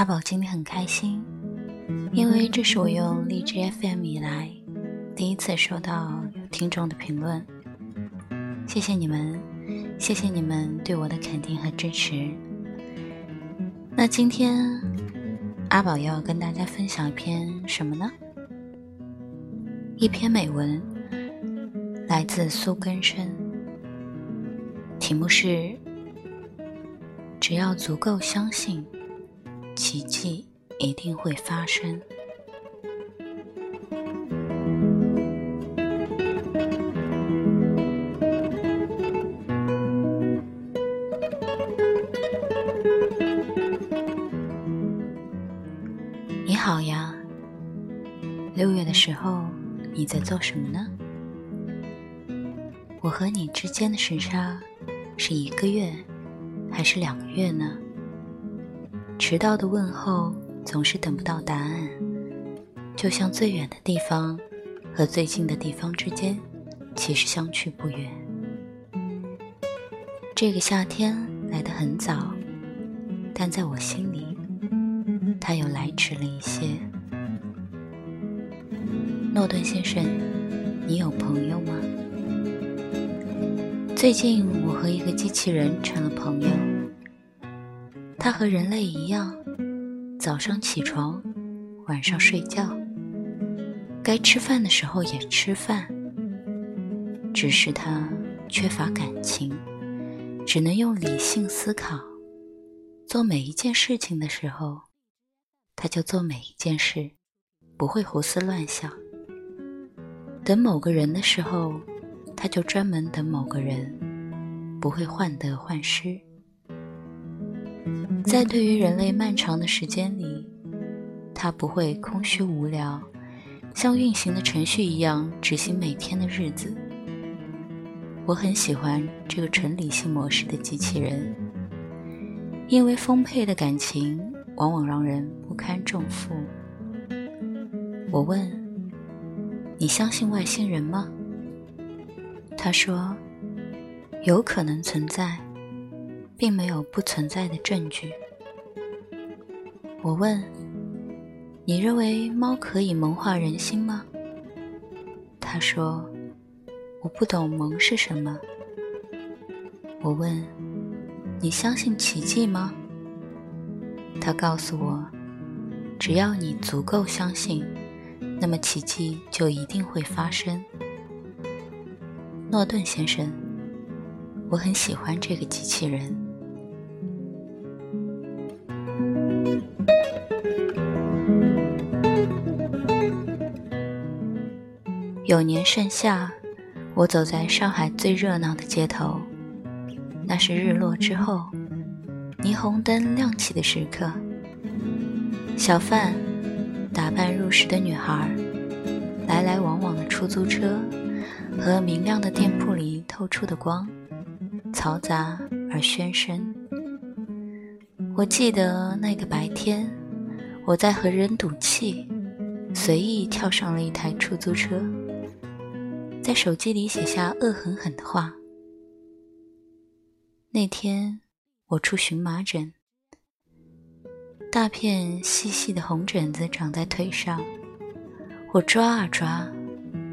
阿宝今天很开心，因为这是我用荔枝 FM 以来第一次收到听众的评论，谢谢你们，谢谢你们对我的肯定和支持。那今天阿宝要跟大家分享一篇什么呢？一篇美文，来自苏根生，题目是。只要足够相信，奇迹一定会发生。你好呀，六月的时候你在做什么呢？我和你之间的时差是一个月。还是两个月呢？迟到的问候总是等不到答案，就像最远的地方和最近的地方之间，其实相去不远。这个夏天来得很早，但在我心里，它又来迟了一些。诺顿先生，你有朋友吗？最近，我和一个机器人成了朋友。它和人类一样，早上起床，晚上睡觉，该吃饭的时候也吃饭。只是它缺乏感情，只能用理性思考。做每一件事情的时候，它就做每一件事，不会胡思乱想。等某个人的时候。他就专门等某个人，不会患得患失。在对于人类漫长的时间里，它不会空虚无聊，像运行的程序一样执行每天的日子。我很喜欢这个纯理性模式的机器人，因为丰沛的感情往往让人不堪重负。我问：“你相信外星人吗？”他说：“有可能存在，并没有不存在的证据。”我问：“你认为猫可以萌化人心吗？”他说：“我不懂萌是什么。”我问：“你相信奇迹吗？”他告诉我：“只要你足够相信，那么奇迹就一定会发生。”诺顿先生，我很喜欢这个机器人。有年盛夏，我走在上海最热闹的街头，那是日落之后，霓虹灯亮起的时刻。小贩、打扮入时的女孩，来来往往的出租车。和明亮的店铺里透出的光，嘈杂而喧声。我记得那个白天，我在和人赌气，随意跳上了一台出租车，在手机里写下恶狠狠的话。那天我出荨麻疹，大片细细的红疹子长在腿上，我抓啊抓。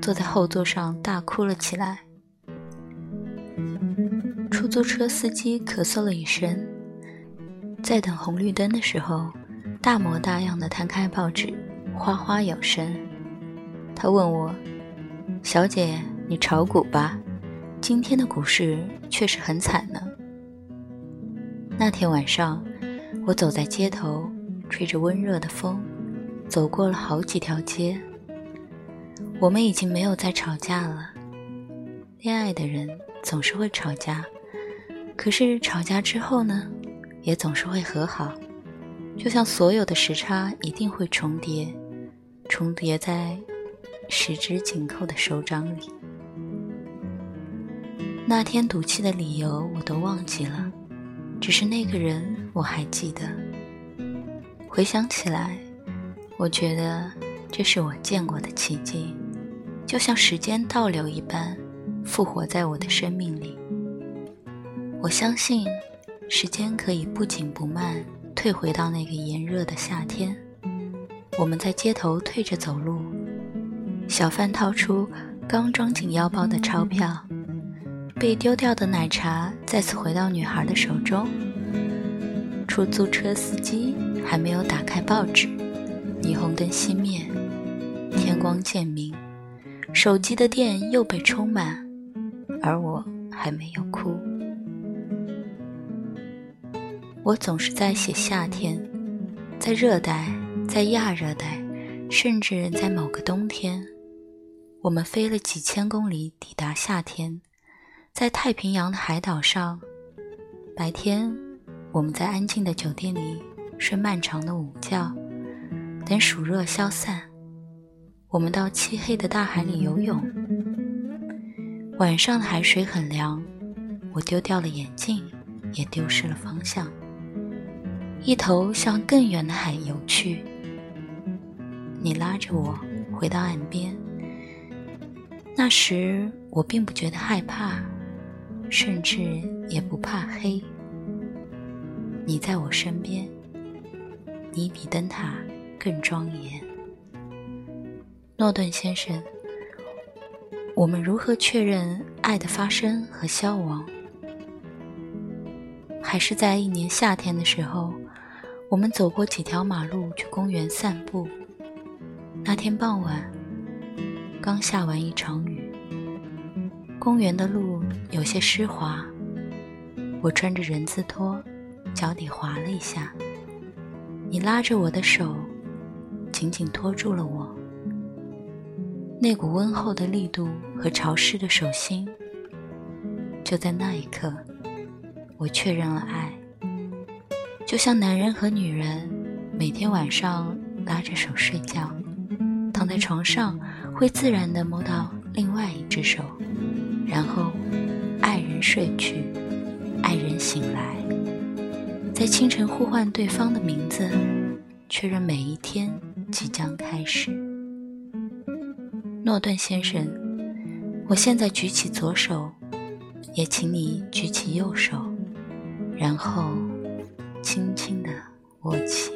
坐在后座上大哭了起来。出租车司机咳嗽了一声，在等红绿灯的时候，大模大样的摊开报纸，哗哗有声。他问我：“小姐，你炒股吧？今天的股市确实很惨呢。”那天晚上，我走在街头，吹着温热的风，走过了好几条街。我们已经没有再吵架了。恋爱的人总是会吵架，可是吵架之后呢，也总是会和好。就像所有的时差一定会重叠，重叠在十指紧扣的手掌里。那天赌气的理由我都忘记了，只是那个人我还记得。回想起来，我觉得这是我见过的奇迹。就像时间倒流一般，复活在我的生命里。我相信，时间可以不紧不慢，退回到那个炎热的夏天。我们在街头退着走路，小贩掏出刚装进腰包的钞票，被丢掉的奶茶再次回到女孩的手中。出租车司机还没有打开报纸，霓虹灯熄灭，天光渐明，手机的电又被充满，而我还没有哭。我总是在写夏天，在热带。在亚热带，甚至在某个冬天，我们飞了几千公里抵达夏天。在太平洋的海岛上，白天我们在安静的酒店里睡漫长的午觉，等暑热消散，我们到漆黑的大海里游泳。晚上的海水很凉，我丢掉了眼镜，也丢失了方向，一头向更远的海游去。你拉着我回到岸边，那时我并不觉得害怕，甚至也不怕黑。你在我身边，你比灯塔更庄严。诺顿先生，我们如何确认爱的发生和消亡？还是在一年夏天的时候，我们走过几条马路去公园散步。那天傍晚，刚下完一场雨，公园的路有些湿滑。我穿着人字拖，脚底滑了一下。你拉着我的手，紧紧拖住了我。那股温厚的力度和潮湿的手心，就在那一刻，我确认了爱。就像男人和女人每天晚上拉着手睡觉。躺在床上，会自然地摸到另外一只手，然后爱人睡去，爱人醒来，在清晨呼唤对方的名字，确认每一天即将开始。诺顿先生，我现在举起左手，也请你举起右手，然后轻轻地握起。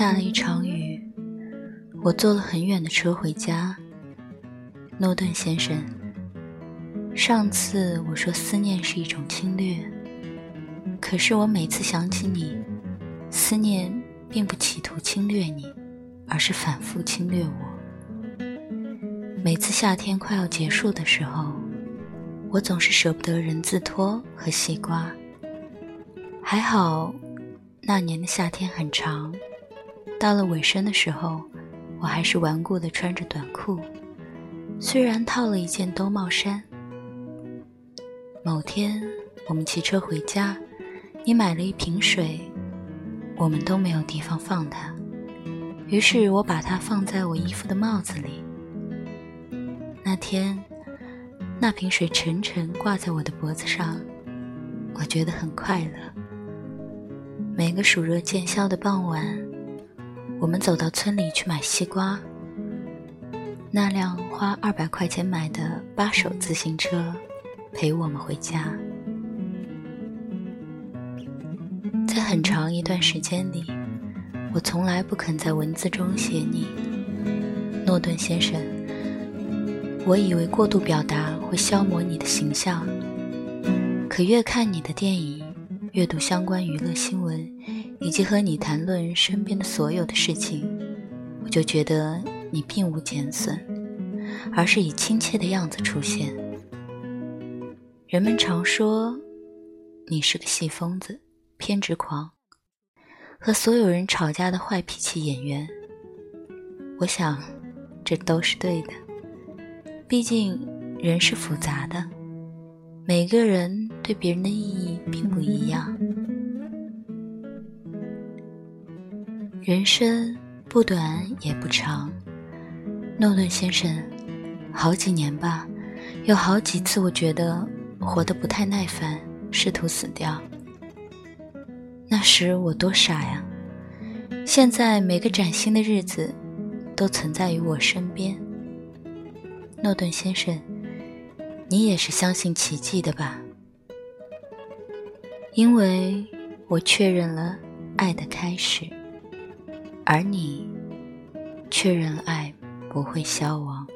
下了一场雨，我坐了很远的车回家。诺顿先生，上次我说思念是一种侵略，可是我每次想起你，思念并不企图侵略你，而是反复侵略我。每次夏天快要结束的时候，我总是舍不得人字拖和西瓜。还好。那年的夏天很长，到了尾声的时候，我还是顽固地穿着短裤，虽然套了一件兜帽衫。某天，我们骑车回家，你买了一瓶水，我们都没有地方放它，于是我把它放在我衣服的帽子里。那天，那瓶水沉沉挂在我的脖子上，我觉得很快乐。每个暑热渐消的傍晚，我们走到村里去买西瓜。那辆花二百块钱买的八手自行车陪我们回家。在很长一段时间里，我从来不肯在文字中写你，诺顿先生。我以为过度表达会消磨你的形象，可越看你的电影。阅读相关娱乐新闻，以及和你谈论身边的所有的事情，我就觉得你并无减损，而是以亲切的样子出现。人们常说你是个戏疯子、偏执狂，和所有人吵架的坏脾气演员。我想，这都是对的。毕竟，人是复杂的，每个人。对别人的意义并不一样。人生不短也不长，诺顿先生，好几年吧，有好几次我觉得活得不太耐烦，试图死掉。那时我多傻呀！现在每个崭新的日子，都存在于我身边。诺顿先生，你也是相信奇迹的吧？因为我确认了爱的开始，而你确认爱不会消亡。